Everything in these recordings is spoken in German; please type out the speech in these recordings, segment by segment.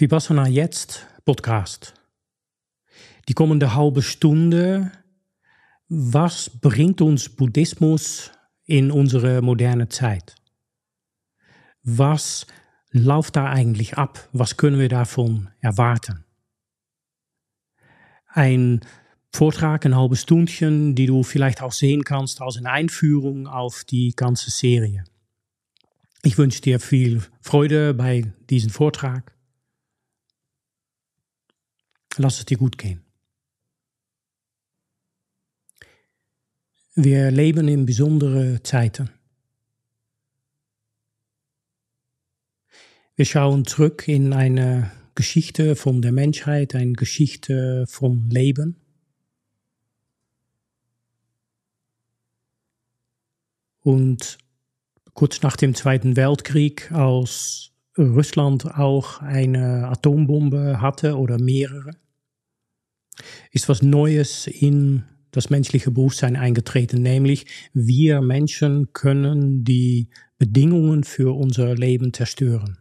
Vipassana Jetzt Podcast. Die kommende halbe Stunde. Was bringt uns Buddhismus in unsere moderne Zeit? Was läuft da eigentlich ab? Was können wir davon erwarten? Ein Vortrag, ein halbes Stündchen, die du vielleicht auch sehen kannst als eine Einführung auf die ganze Serie. Ich wünsche dir viel Freude bei diesem Vortrag. Lass es dir gut gehen. Wir leben in besondere Zeiten. Wir schauen zurück in eine Geschichte von der Menschheit, eine Geschichte vom Leben. Und kurz nach dem Zweiten Weltkrieg, als Russland auch eine Atombombe hatte oder mehrere, ist was Neues in das menschliche Bewusstsein eingetreten, nämlich wir Menschen können die Bedingungen für unser Leben zerstören.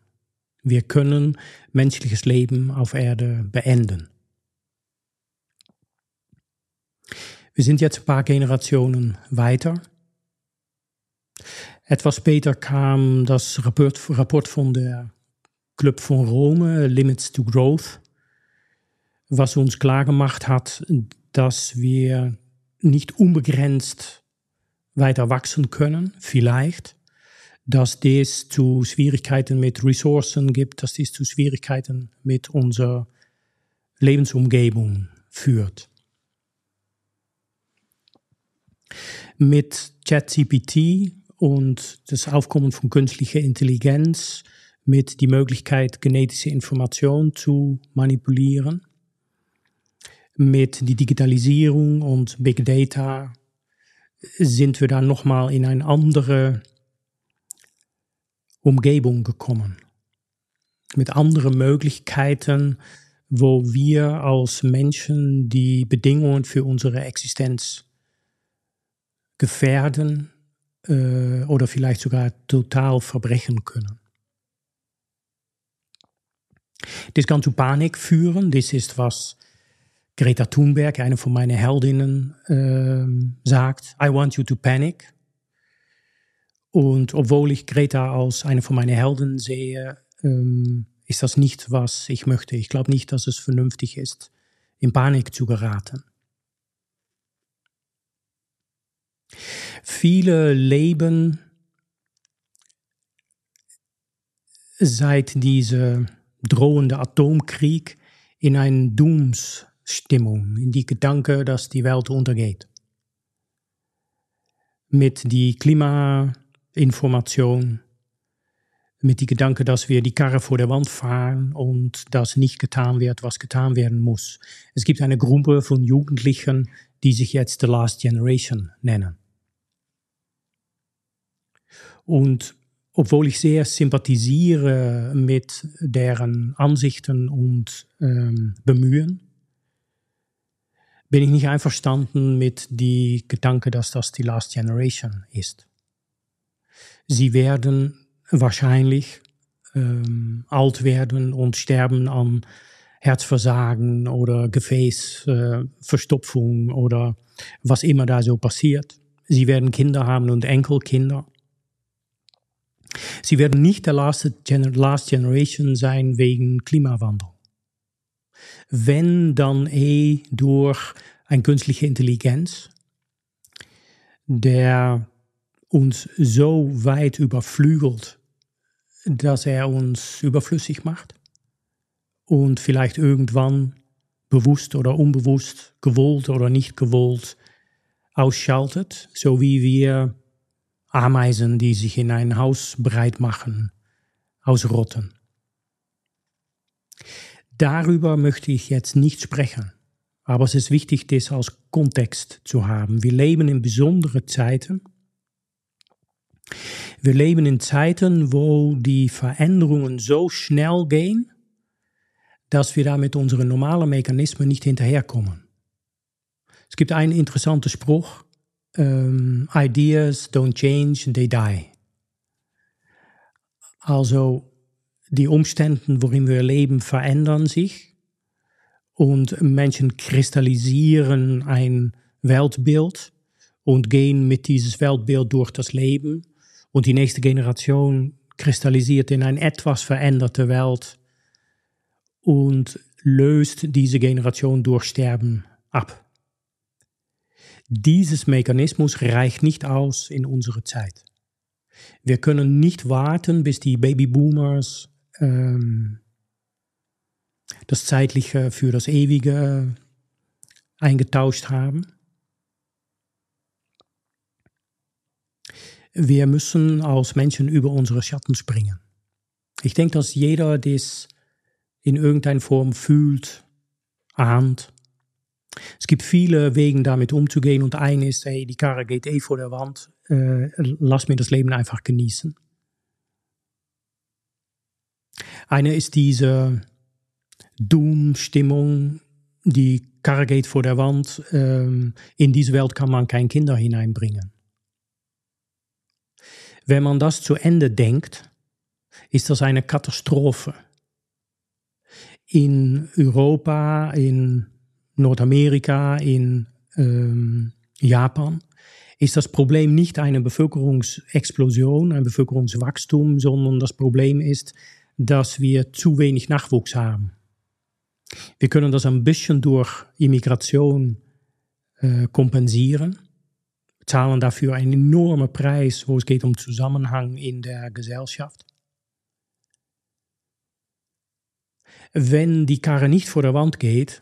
Wir können menschliches Leben auf Erde beenden. Wir sind jetzt ein paar Generationen weiter. Etwas später kam das Rapport, Rapport von der Club von Rome, Limits to Growth, was uns klar gemacht hat, dass wir nicht unbegrenzt weiter wachsen können, vielleicht, dass dies zu Schwierigkeiten mit Ressourcen gibt, dass dies zu Schwierigkeiten mit unserer Lebensumgebung führt. Mit ChatGPT und das Aufkommen von künstlicher Intelligenz, mit die Möglichkeit, genetische Information zu manipulieren, mit die Digitalisierung und Big Data sind wir dann nochmal in eine andere Umgebung gekommen. Mit anderen Möglichkeiten, wo wir als Menschen die Bedingungen für unsere Existenz gefährden äh, oder vielleicht sogar total verbrechen können. Das kann zu Panik führen. Das ist, was Greta Thunberg, eine von meinen Heldinnen, äh, sagt. I want you to panic. Und obwohl ich Greta als eine von meinen Helden sehe, ähm, ist das nicht, was ich möchte. Ich glaube nicht, dass es vernünftig ist, in Panik zu geraten. Viele leben seit dieser drohende Atomkrieg in einer Doomsstimmung, in die Gedanke, dass die Welt untergeht. Mit die Klimainformation, mit die Gedanke, dass wir die Karre vor der Wand fahren und dass nicht getan wird, was getan werden muss. Es gibt eine Gruppe von Jugendlichen, die sich jetzt The Last Generation nennen. Und obwohl ich sehr sympathisiere mit deren Ansichten und ähm, Bemühen, bin ich nicht einverstanden mit die Gedanke, dass das die Last Generation ist. Sie werden wahrscheinlich ähm, alt werden und sterben an Herzversagen oder Gefäßverstopfung äh, oder was immer da so passiert. Sie werden Kinder haben und Enkelkinder. Sie werden nicht der Last, Last Generation sein wegen Klimawandel. Wenn dann eh durch eine künstliche Intelligenz, der uns so weit überflügelt, dass er uns überflüssig macht und vielleicht irgendwann bewusst oder unbewusst, gewollt oder nicht gewollt ausschaltet, so wie wir Ameisen, die sich in ein Haus breit machen, ausrotten. Darüber möchte ich jetzt nicht sprechen, aber es ist wichtig, das als Kontext zu haben. Wir leben in besondere Zeiten. Wir leben in Zeiten, wo die Veränderungen so schnell gehen, dass wir da mit unseren normalen Mechanismen nicht hinterherkommen. Es gibt einen interessanten Spruch, um, ideas don't change, they die. Also die Umstände, worin wir leben, verändern sich und Menschen kristallisieren ein Weltbild und gehen mit dieses Weltbild durch das Leben und die nächste Generation kristallisiert in eine etwas veränderte Welt und löst diese Generation durch Sterben ab. Dieses Mechanismus reicht nicht aus in unserer Zeit. Wir können nicht warten, bis die Babyboomers ähm, das Zeitliche für das Ewige eingetauscht haben. Wir müssen als Menschen über unsere Schatten springen. Ich denke, dass jeder das in irgendeiner Form fühlt, ahnt. Es gibt viele Wege, damit umzugehen und ein ist, hey, die Karre geht eh vor der Wand, äh, lass mir das Leben einfach genießen. Eine ist diese Doom-Stimmung, die Karre geht vor der Wand, ähm, in diese Welt kann man kein Kinder hineinbringen. Wenn man das zu Ende denkt, ist das eine Katastrophe. In Europa, in Nordamerika, in ähm, Japan ist das Problem nicht eine Bevölkerungsexplosion, ein Bevölkerungswachstum, sondern das Problem ist, dass wir zu wenig Nachwuchs haben. Wir können das ein bisschen durch Immigration äh, kompensieren, zahlen dafür einen enormen Preis, wo es geht um Zusammenhang in der Gesellschaft. Wenn die Karre nicht vor der Wand geht,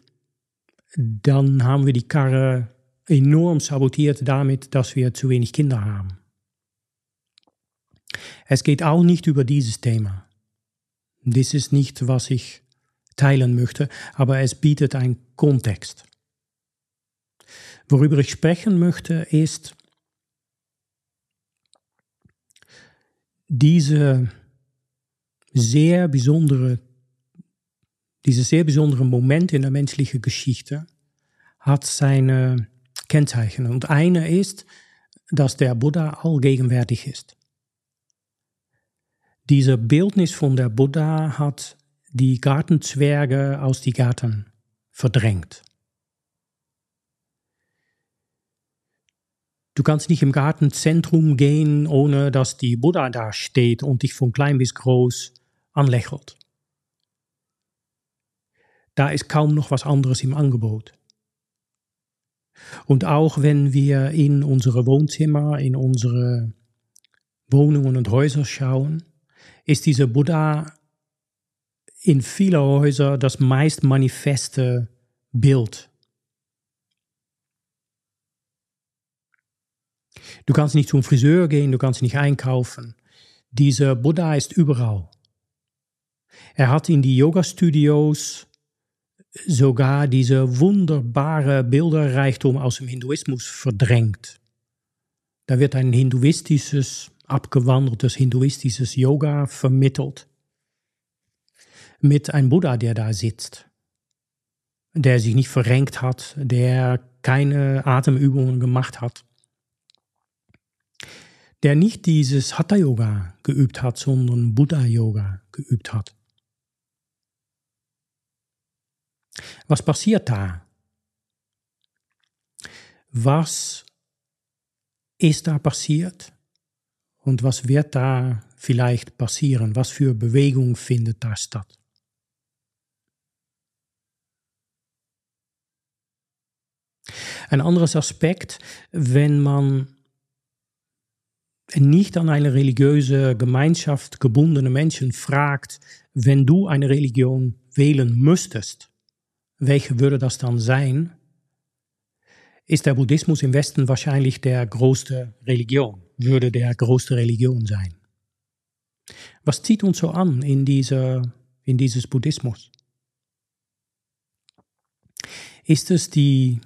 dann haben wir die Karre enorm sabotiert damit, dass wir zu wenig Kinder haben. Es geht auch nicht über dieses Thema. Das ist nicht, was ich teilen möchte, aber es bietet einen Kontext. Worüber ich sprechen möchte, ist diese sehr besondere, dieses sehr besondere Moment in der menschlichen Geschichte hat seine Kennzeichen. Und eine ist, dass der Buddha allgegenwärtig ist. Diese Bildnis von der Buddha hat die Gartenzwerge aus die Garten verdrängt. Du kannst nicht im Gartenzentrum gehen, ohne dass die Buddha da steht und dich von klein bis groß anlächelt. Da ist kaum noch was anderes im Angebot. Und auch wenn wir in unsere Wohnzimmer, in unsere Wohnungen und Häuser schauen, ist dieser Buddha in vielen Häusern das meist manifeste Bild. Du kannst nicht zum Friseur gehen, du kannst nicht einkaufen. Dieser Buddha ist überall. Er hat in die Yoga-Studios sogar diese wunderbare Bilderreichtum aus dem Hinduismus verdrängt. Da wird ein hinduistisches, abgewandeltes hinduistisches Yoga vermittelt. Mit einem Buddha, der da sitzt, der sich nicht verrenkt hat, der keine Atemübungen gemacht hat, der nicht dieses Hatha-Yoga geübt hat, sondern Buddha-Yoga geübt hat. Was passiert da? Was ist da passiert? Und was wird da vielleicht passieren? Was für Bewegung findet da statt? Ein anderes Aspekt, wenn man nicht an eine religiöse Gemeinschaft gebundene Menschen fragt, wenn du eine Religion wählen müsstest, welche würde das dann sein? Ist der Buddhismus im Westen wahrscheinlich der größte Religion, würde der größte Religion sein. Was zieht uns so an in, diese, in dieses Buddhismus? Ist es die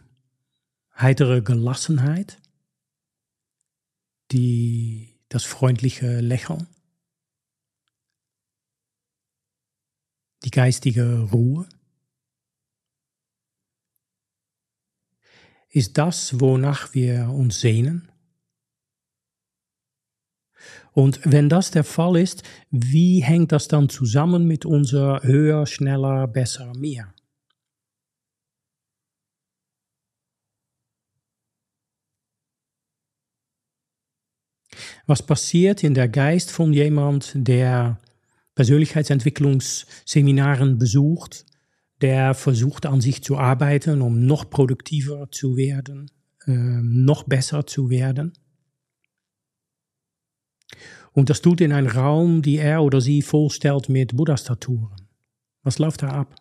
heitere Gelassenheit, die, das freundliche Lächeln, die geistige Ruhe? Ist das, wonach wir uns sehnen? Und wenn das der Fall ist, wie hängt das dann zusammen mit unser höher, schneller, besser, mehr? Was passiert in der Geist von jemand, der Persönlichkeitsentwicklungsseminaren besucht, der versucht an sich zu arbeiten, um noch produktiver zu werden, äh, noch besser zu werden? Und das tut in einem Raum, die er oder sie vorstellt mit Buddha-Statuen. Was läuft da ab?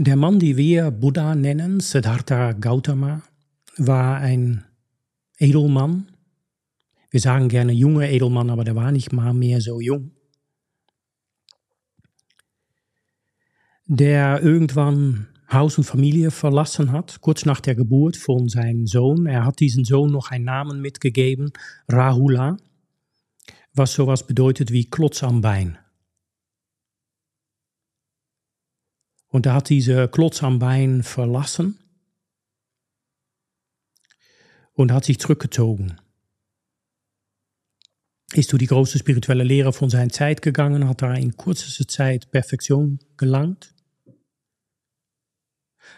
Der Mann, die wir Buddha nennen, Siddhartha Gautama, war ein Edelmann. Wir sagen gerne junger Edelmann, aber der war nicht mal mehr so jung. Der irgendwann Haus und Familie verlassen hat, kurz nach der Geburt von seinem Sohn. Er hat diesen Sohn noch einen Namen mitgegeben, Rahula, was sowas bedeutet wie Klotz am Bein. Und er hat diese Klotz am Bein verlassen und hat sich zurückgezogen. Ist durch die große spirituelle Lehre von seiner Zeit gegangen, hat da in kürzester Zeit Perfektion gelangt.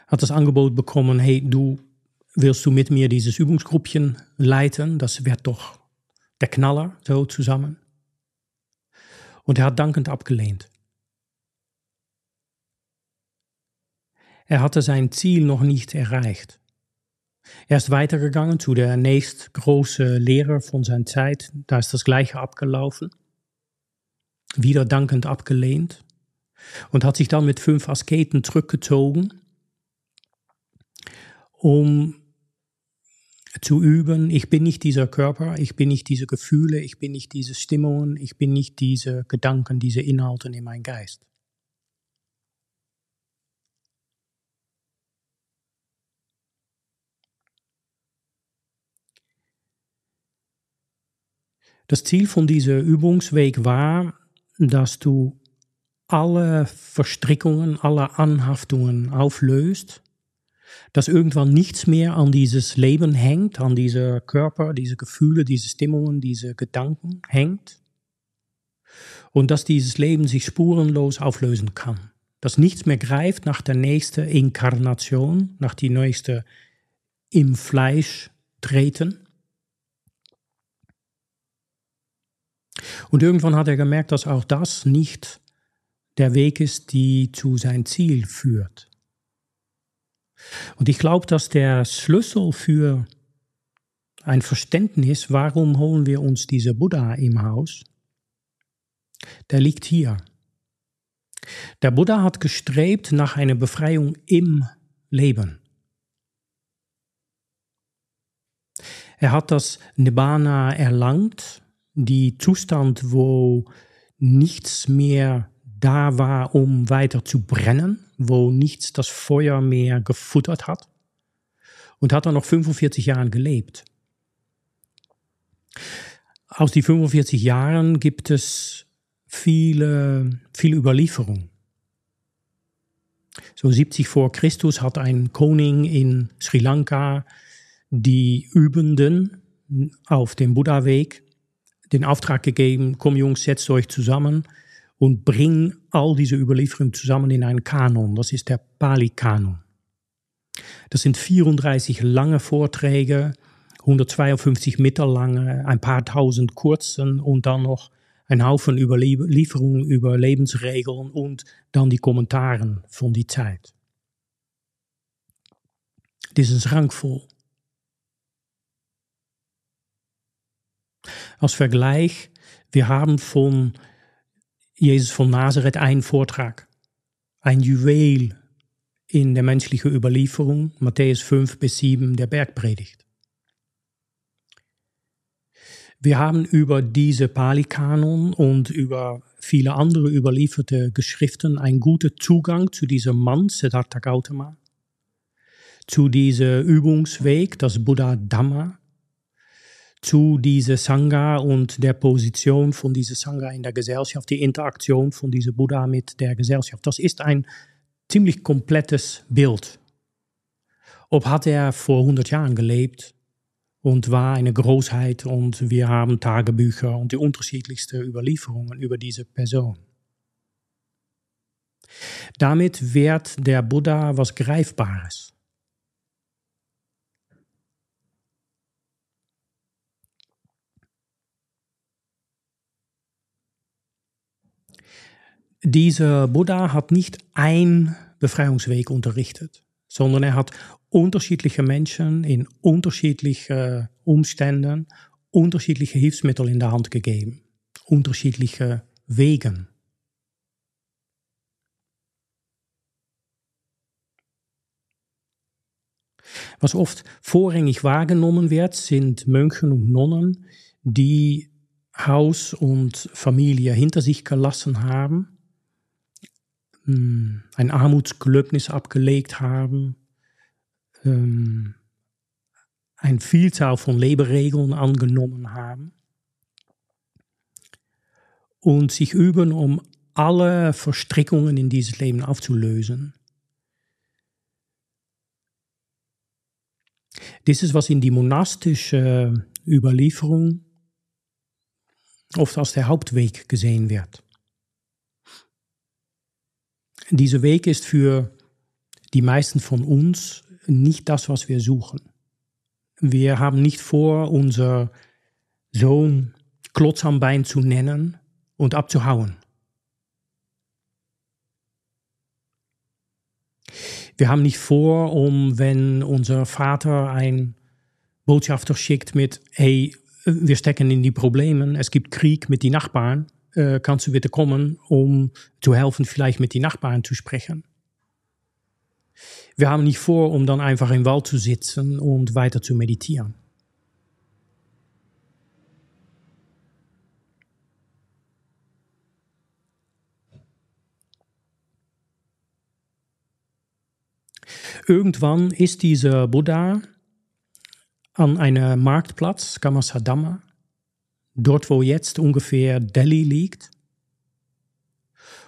Hat das Angebot bekommen, hey, du willst du mit mir dieses Übungsgruppchen leiten? Das wird doch der Knaller, so zusammen. Und er hat dankend abgelehnt. Er hatte sein Ziel noch nicht erreicht. Er ist weitergegangen zu der nächstgroße Lehrer von seiner Zeit. Da ist das Gleiche abgelaufen. Wieder dankend abgelehnt. Und hat sich dann mit fünf Asketen zurückgezogen, um zu üben, ich bin nicht dieser Körper, ich bin nicht diese Gefühle, ich bin nicht diese Stimmungen, ich bin nicht diese Gedanken, diese Inhalte in meinem Geist. Das Ziel von dieser Übungsweg war, dass du alle Verstrickungen, alle Anhaftungen auflöst, dass irgendwann nichts mehr an dieses Leben hängt, an dieser Körper, diese Gefühle, diese Stimmungen, diese Gedanken hängt und dass dieses Leben sich spurenlos auflösen kann. Dass nichts mehr greift nach der nächsten Inkarnation, nach die nächste im Fleisch treten, Und irgendwann hat er gemerkt, dass auch das nicht der Weg ist, die zu sein Ziel führt. Und ich glaube, dass der Schlüssel für ein Verständnis, warum holen wir uns diese Buddha im Haus, der liegt hier. Der Buddha hat gestrebt nach einer Befreiung im Leben. Er hat das Nibbana erlangt die Zustand, wo nichts mehr da war, um weiter zu brennen, wo nichts das Feuer mehr gefuttert hat. Und hat er noch 45 Jahren gelebt. Aus die 45 Jahren gibt es viele, viele Überlieferung. So 70 vor Christus hat ein Koning in Sri Lanka die Übenden auf dem Buddha-Weg den Auftrag gegeben, komm Jungs, setzt euch zusammen und bring all diese Überlieferungen zusammen in einen Kanon. Das ist der Pali-Kanon. Das sind 34 lange Vorträge, 152 Meter lange, ein paar tausend kurzen und dann noch ein Haufen Überlieferungen über Lebensregeln und dann die Kommentaren von die Zeit. Das ist rangvoll. Als Vergleich, wir haben von Jesus von Nazareth einen Vortrag, ein Juwel in der menschlichen Überlieferung, Matthäus 5 bis 7, der Bergpredigt. Wir haben über diese Pali-Kanon und über viele andere überlieferte Geschriften einen guten Zugang zu diesem Mann, Siddhartha Gautama, zu diesem Übungsweg, das Buddha Dhamma, zu dieser Sangha und der Position von dieser Sangha in der Gesellschaft, die Interaktion von diesem Buddha mit der Gesellschaft. Das ist ein ziemlich komplettes Bild. Ob hat er vor 100 Jahren gelebt und war eine Großheit und wir haben Tagebücher und die unterschiedlichsten Überlieferungen über diese Person. Damit wird der Buddha was Greifbares. Dieser Buddha hat nicht ein Befreiungsweg unterrichtet, sondern er hat unterschiedliche Menschen in unterschiedlichen Umständen unterschiedliche Hilfsmittel in der Hand gegeben, unterschiedliche Wegen. Was oft vorrangig wahrgenommen wird, sind Mönche und Nonnen, die Haus und Familie hinter sich gelassen haben, ein Armutsgelöbnis abgelegt haben, ähm, eine Vielzahl von Leberegeln angenommen haben und sich üben, um alle Verstrickungen in dieses Leben aufzulösen. Das ist, was in die monastische Überlieferung oft als der Hauptweg gesehen wird. Dieser Weg ist für die meisten von uns nicht das, was wir suchen. Wir haben nicht vor, unser Sohn Klotz am Bein zu nennen und abzuhauen. Wir haben nicht vor, um, wenn unser Vater ein Botschafter schickt mit, hey, wir stecken in die Probleme, es gibt Krieg mit den Nachbarn, äh, kannst du bitte kommen, um zu helfen, vielleicht mit den Nachbarn zu sprechen. Wir haben nicht vor, um dann einfach im Wald zu sitzen und weiter zu meditieren. Irgendwann ist dieser Buddha an einem Marktplatz, Kamasadama, dort wo jetzt ungefähr Delhi liegt.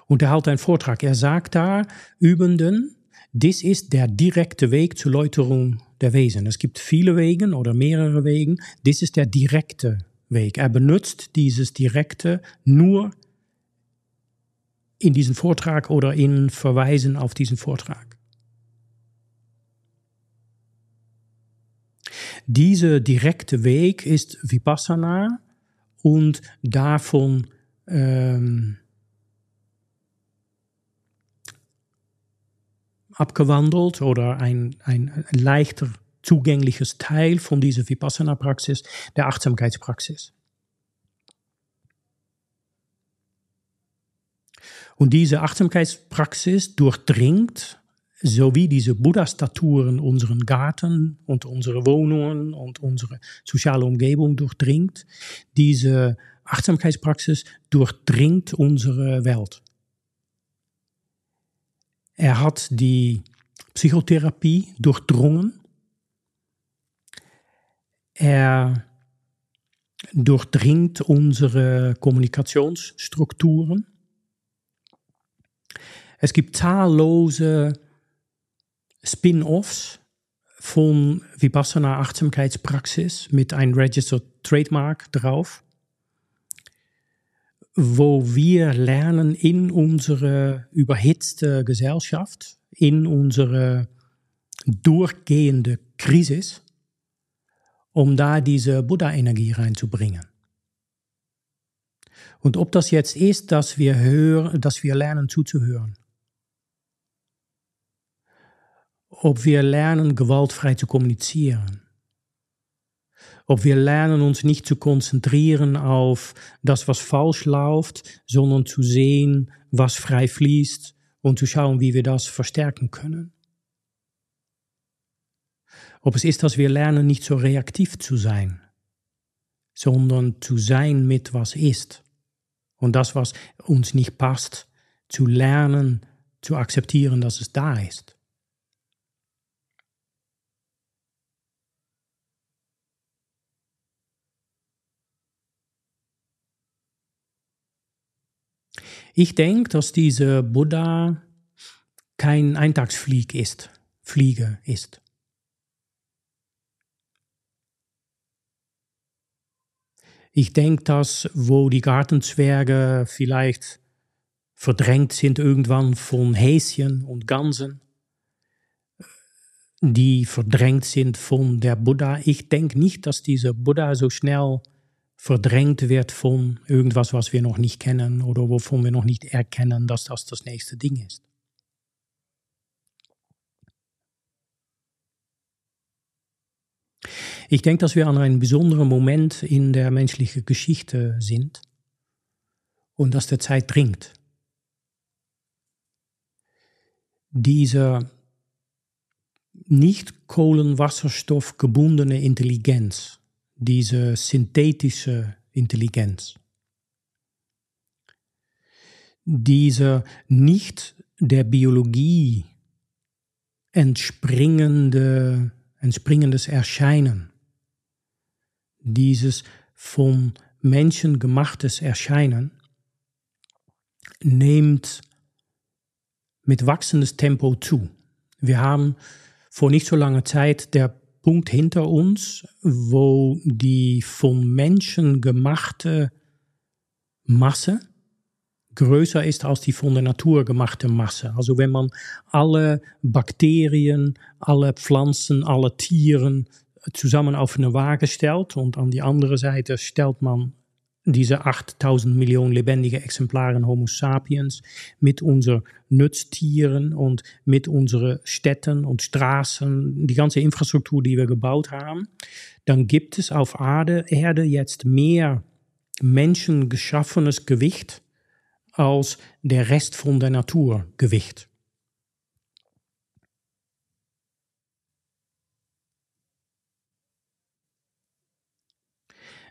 Und er hält einen Vortrag. Er sagt da Übenden, dies ist der direkte Weg zur Läuterung der Wesen. Es gibt viele Wege oder mehrere Wege. Dies ist der direkte Weg. Er benutzt dieses direkte nur in diesem Vortrag oder in Verweisen auf diesen Vortrag. Dieser direkte Weg ist Vipassana und davon ähm, abgewandelt oder ein, ein leichter zugängliches Teil von dieser Vipassana-Praxis, der Achtsamkeitspraxis. Und diese Achtsamkeitspraxis durchdringt, so wie diese Buddha-Staturen unseren Garten und unsere Wohnungen und unsere soziale Umgebung durchdringt, diese Achtsamkeitspraxis durchdringt unsere Welt. Er hat die Psychotherapie durchdrungen. Er durchdringt unsere Kommunikationsstrukturen. Es gibt zahllose Spin-offs von Vipassana Achtsamkeitspraxis mit einem Registered Trademark drauf wo wir lernen in unsere überhitzte Gesellschaft, in unsere durchgehende Krise, um da diese Buddha-Energie reinzubringen. Und ob das jetzt ist, dass wir hören, dass wir lernen zuzuhören, ob wir lernen gewaltfrei zu kommunizieren, ob wir lernen, uns nicht zu konzentrieren auf das, was falsch läuft, sondern zu sehen, was frei fließt und zu schauen, wie wir das verstärken können. Ob es ist, dass wir lernen, nicht so reaktiv zu sein, sondern zu sein mit, was ist. Und das, was uns nicht passt, zu lernen, zu akzeptieren, dass es da ist. Ich denke, dass dieser Buddha kein Eintagsflieg ist, Fliege ist. Ich denke, dass wo die Gartenzwerge vielleicht verdrängt sind irgendwann von Häschen und Gansen, die verdrängt sind von der Buddha. Ich denke nicht, dass dieser Buddha so schnell verdrängt wird von irgendwas, was wir noch nicht kennen oder wovon wir noch nicht erkennen, dass das das nächste Ding ist. Ich denke, dass wir an einem besonderen Moment in der menschlichen Geschichte sind und dass der Zeit dringt. Dieser nicht Kohlenwasserstoff gebundene Intelligenz, diese synthetische Intelligenz, diese nicht der Biologie entspringende, entspringendes Erscheinen, dieses vom Menschen gemachtes Erscheinen, nimmt mit wachsendes Tempo zu. Wir haben vor nicht so langer Zeit der Punkt hinter uns, wo die vom Menschen gemachte Masse größer ist als die von der Natur gemachte Masse. Also wenn man alle Bakterien, alle Pflanzen, alle Tieren zusammen auf eine Waage stellt und an die andere Seite stellt man diese 8000 Millionen lebendige Exemplare Homo sapiens mit unseren Nutztieren und mit unseren Städten und Straßen, die ganze Infrastruktur, die wir gebaut haben, dann gibt es auf Erde, Erde jetzt mehr menschengeschaffenes Gewicht als der Rest von der Natur Gewicht.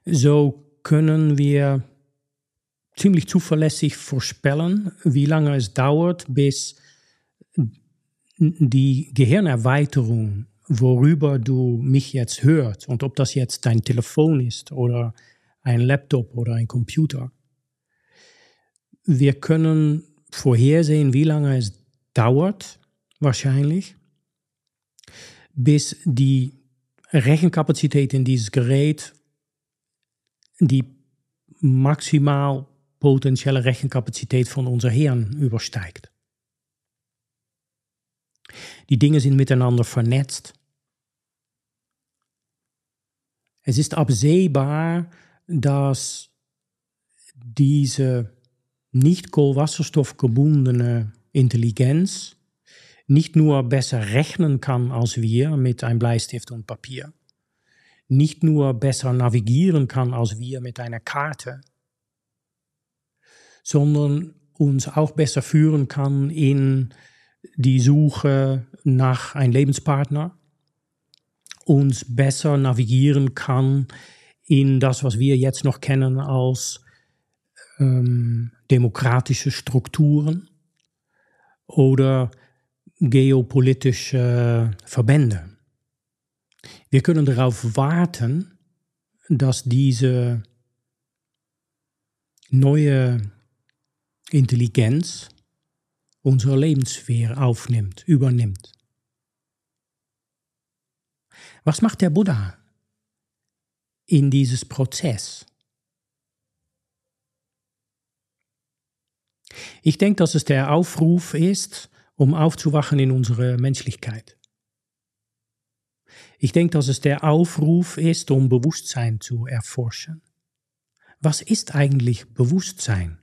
So können wir ziemlich zuverlässig vorspellen, wie lange es dauert, bis die Gehirnerweiterung, worüber du mich jetzt hörst, und ob das jetzt dein Telefon ist oder ein Laptop oder ein Computer, wir können vorhersehen, wie lange es dauert, wahrscheinlich, bis die Rechenkapazität in dieses Gerät die maximaal potentiële Rechenkapazität von unser Hirn übersteigt. Die Dinge sind miteinander vernetzt. Es ist absehbar, dass diese nicht kohlwasserstoffgebundene Intelligenz nicht nur besser rechnen kann als wir mit einem Bleistift und Papier, nicht nur besser navigieren kann als wir mit einer Karte, sondern uns auch besser führen kann in die Suche nach einem Lebenspartner, uns besser navigieren kann in das, was wir jetzt noch kennen als ähm, demokratische Strukturen oder geopolitische Verbände. Wir können darauf warten, dass diese neue Intelligenz unsere Lebenssphäre aufnimmt, übernimmt. Was macht der Buddha in dieses Prozess? Ich denke, dass es der Aufruf ist, um aufzuwachen in unsere Menschlichkeit. Ich denke, dass es der Aufruf ist, um Bewusstsein zu erforschen. Was ist eigentlich Bewusstsein?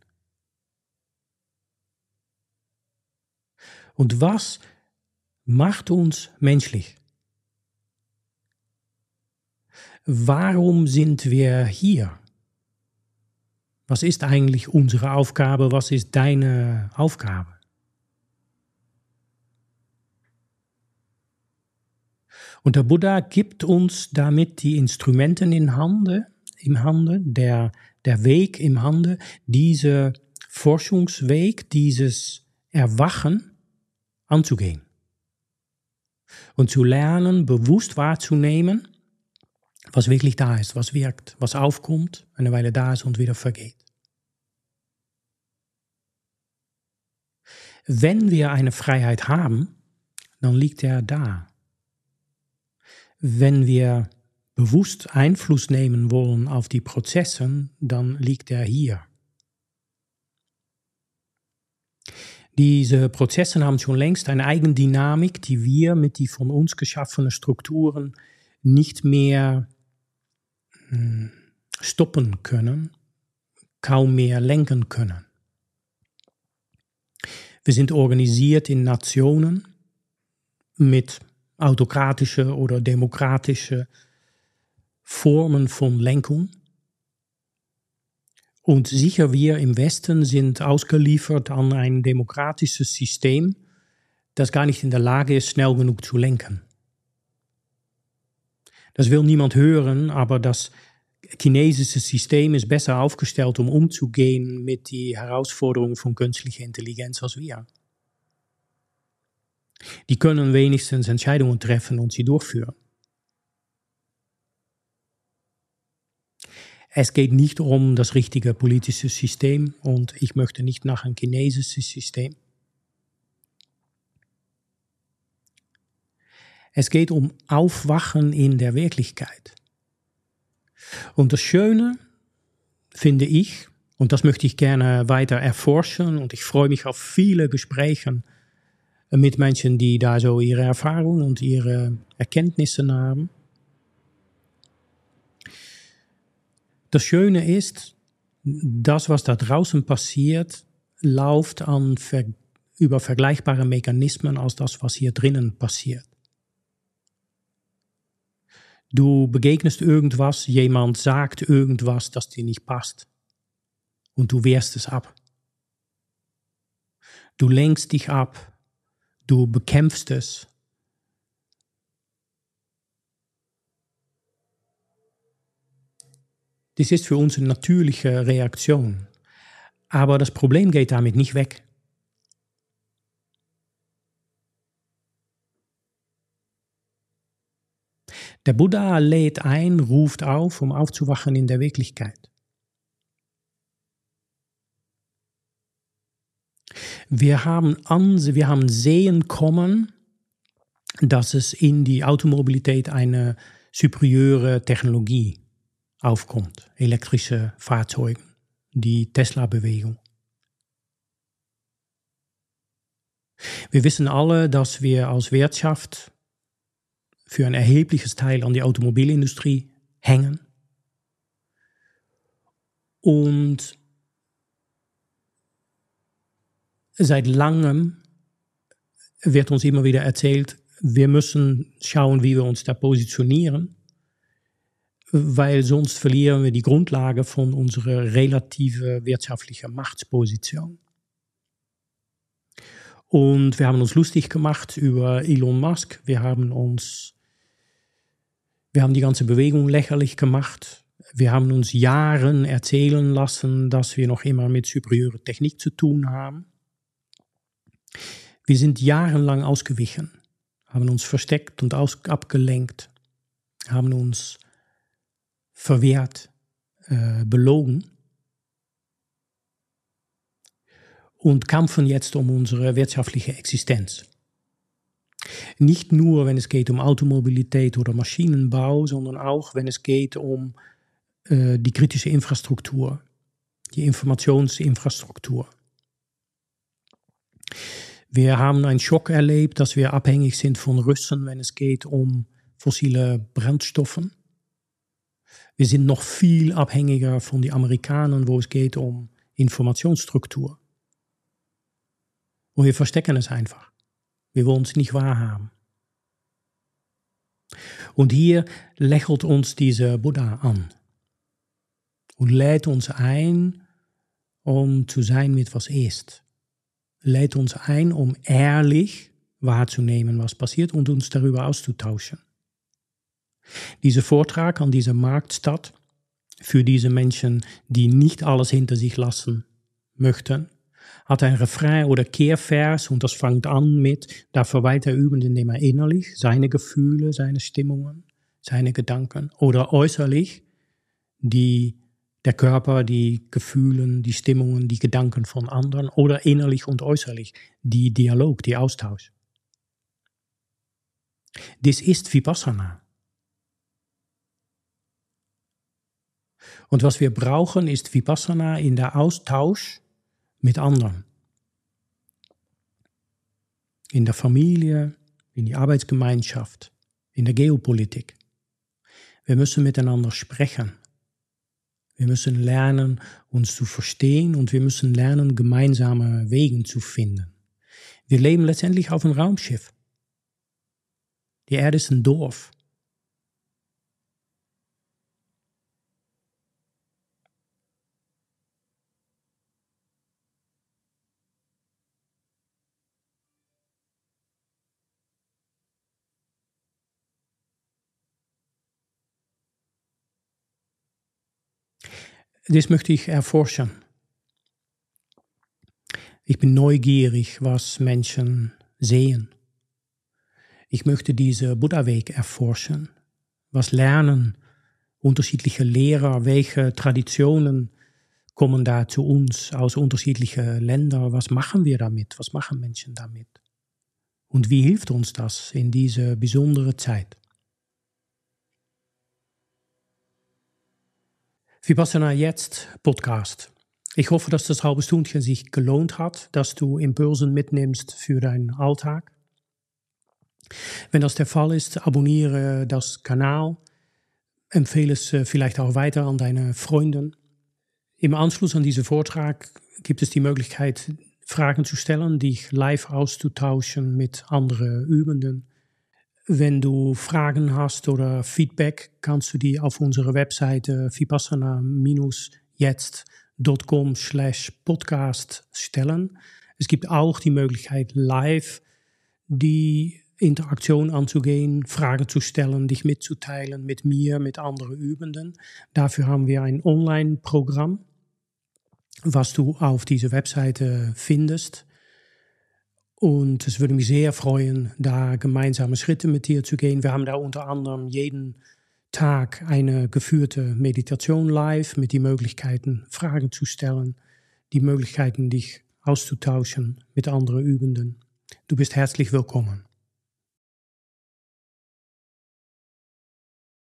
Und was macht uns menschlich? Warum sind wir hier? Was ist eigentlich unsere Aufgabe? Was ist deine Aufgabe? Und der Buddha gibt uns damit die Instrumenten in Hande, im Hande, der, der Weg im Hande, diese Forschungsweg, dieses Erwachen anzugehen. Und zu lernen, bewusst wahrzunehmen, was wirklich da ist, was wirkt, was aufkommt, eine Weile da ist und wieder vergeht. Wenn wir eine Freiheit haben, dann liegt er da. Wenn wir bewusst Einfluss nehmen wollen auf die Prozesse, dann liegt er hier. Diese Prozesse haben schon längst eine Eigendynamik, die wir mit die von uns geschaffenen Strukturen nicht mehr hm, stoppen können, kaum mehr lenken können. Wir sind organisiert in Nationen mit autokratische oder demokratische Formen von Lenkung. Und sicher wir im Westen sind ausgeliefert an ein demokratisches System, das gar nicht in der Lage ist, schnell genug zu lenken. Das will niemand hören, aber das chinesische System ist besser aufgestellt, um umzugehen mit die Herausforderungen von künstlicher Intelligenz als wir. Die können wenigstens Entscheidungen treffen und sie durchführen. Es geht nicht um das richtige politische System und ich möchte nicht nach ein chinesisches System. Es geht um Aufwachen in der Wirklichkeit. Und das Schöne finde ich, und das möchte ich gerne weiter erforschen, und ich freue mich auf viele Gespräche mit Menschen, die da so ihre Erfahrungen und ihre Erkenntnisse haben. Das Schöne ist, das, was da draußen passiert, läuft an über vergleichbare Mechanismen als das, was hier drinnen passiert. Du begegnest irgendwas, jemand sagt irgendwas, das dir nicht passt. Und du wehrst es ab. Du lenkst dich ab. Du bekämpfst es. Das ist für uns eine natürliche Reaktion. Aber das Problem geht damit nicht weg. Der Buddha lädt ein, ruft auf, um aufzuwachen in der Wirklichkeit. Wir haben, an, wir haben sehen kommen, dass es in die Automobilität eine superieure Technologie aufkommt. Elektrische Fahrzeuge, die Tesla-Bewegung. Wir wissen alle, dass wir als Wirtschaft für ein erhebliches Teil an die Automobilindustrie hängen. Und seit langem wird uns immer wieder erzählt, wir müssen schauen, wie wir uns da positionieren weil sonst verlieren wir die Grundlage von unserer relative wirtschaftlichen Machtsposition. Und wir haben uns lustig gemacht über Elon Musk. Wir haben uns, wir haben die ganze Bewegung lächerlich gemacht. Wir haben uns Jahren erzählen lassen, dass wir noch immer mit superieure Technik zu tun haben. Wir sind jahrelang ausgewichen, haben uns versteckt und abgelenkt, haben uns verwehrt, äh, belogen und kämpfen jetzt um unsere wirtschaftliche Existenz. Nicht nur, wenn es geht um Automobilität oder Maschinenbau, sondern auch, wenn es geht um äh, die kritische Infrastruktur, die Informationsinfrastruktur. Wir haben einen Schock erlebt, dass wir abhängig sind von Russen, wenn es geht um fossile Brennstoffen. Wir sind noch viel abhängiger von den Amerikanern, wo es geht um Informationsstruktur. Und wir verstecken es einfach. Wir wollen es nicht wahrhaben. Und hier lächelt uns dieser Buddha an und lädt uns ein, um zu sein mit was ist. Lädt uns ein, um ehrlich wahrzunehmen, was passiert und uns darüber auszutauschen. Dieser Vortrag an dieser Marktstadt für diese Menschen, die nicht alles hinter sich lassen möchten, hat ein Refrain oder Kehrvers und das fängt an mit, dafür weiter üben, indem er innerlich seine Gefühle, seine Stimmungen, seine Gedanken oder äußerlich die Der Körper, die Gefühle, die Stimmungen, die Gedanken von anderen oder innerlich und äußerlich, die Dialog, die Austausch. Dies ist Vipassana. Und was wir brauchen, ist Vipassana in der Austausch mit anderen. In der Familie, in die Arbeitsgemeinschaft, in der Geopolitik. Wir müssen miteinander sprechen. Wir müssen lernen, uns zu verstehen und wir müssen lernen, gemeinsame Wege zu finden. Wir leben letztendlich auf einem Raumschiff. Die Erde ist ein Dorf. Das möchte ich erforschen. Ich bin neugierig, was Menschen sehen. Ich möchte diese Buddha-Weg erforschen. Was lernen unterschiedliche Lehrer? Welche Traditionen kommen da zu uns aus unterschiedlichen Ländern? Was machen wir damit? Was machen Menschen damit? Und wie hilft uns das in diese besondere Zeit? Vipassana Jetzt Podcast. Ich hoffe, dass das halbe Stundchen sich gelohnt hat, dass du Impulsen mitnimmst für deinen Alltag. Wenn das der Fall ist, abonniere das Kanal, empfehle es äh, vielleicht auch weiter an deine Freunden. Im Anschluss an diesen Vortrag gibt es die Möglichkeit, Fragen zu stellen, dich live auszutauschen mit anderen Übenden. Wenn du Fragen hast oder Feedback, kannst du die auf unserer Webseite vipassana-jetzt.com slash podcast stellen. Es gibt auch die Möglichkeit, live die Interaktion anzugehen, Fragen zu stellen, dich mitzuteilen mit mir, mit anderen Übenden. Dafür haben wir ein Online-Programm, was du auf dieser Webseite findest. Und es würde mich sehr freuen, da gemeinsame Schritte mit dir zu gehen. Wir haben da unter anderem jeden Tag eine geführte Meditation live mit die Möglichkeiten, Fragen zu stellen, die Möglichkeiten, dich auszutauschen mit anderen Übenden. Du bist herzlich willkommen.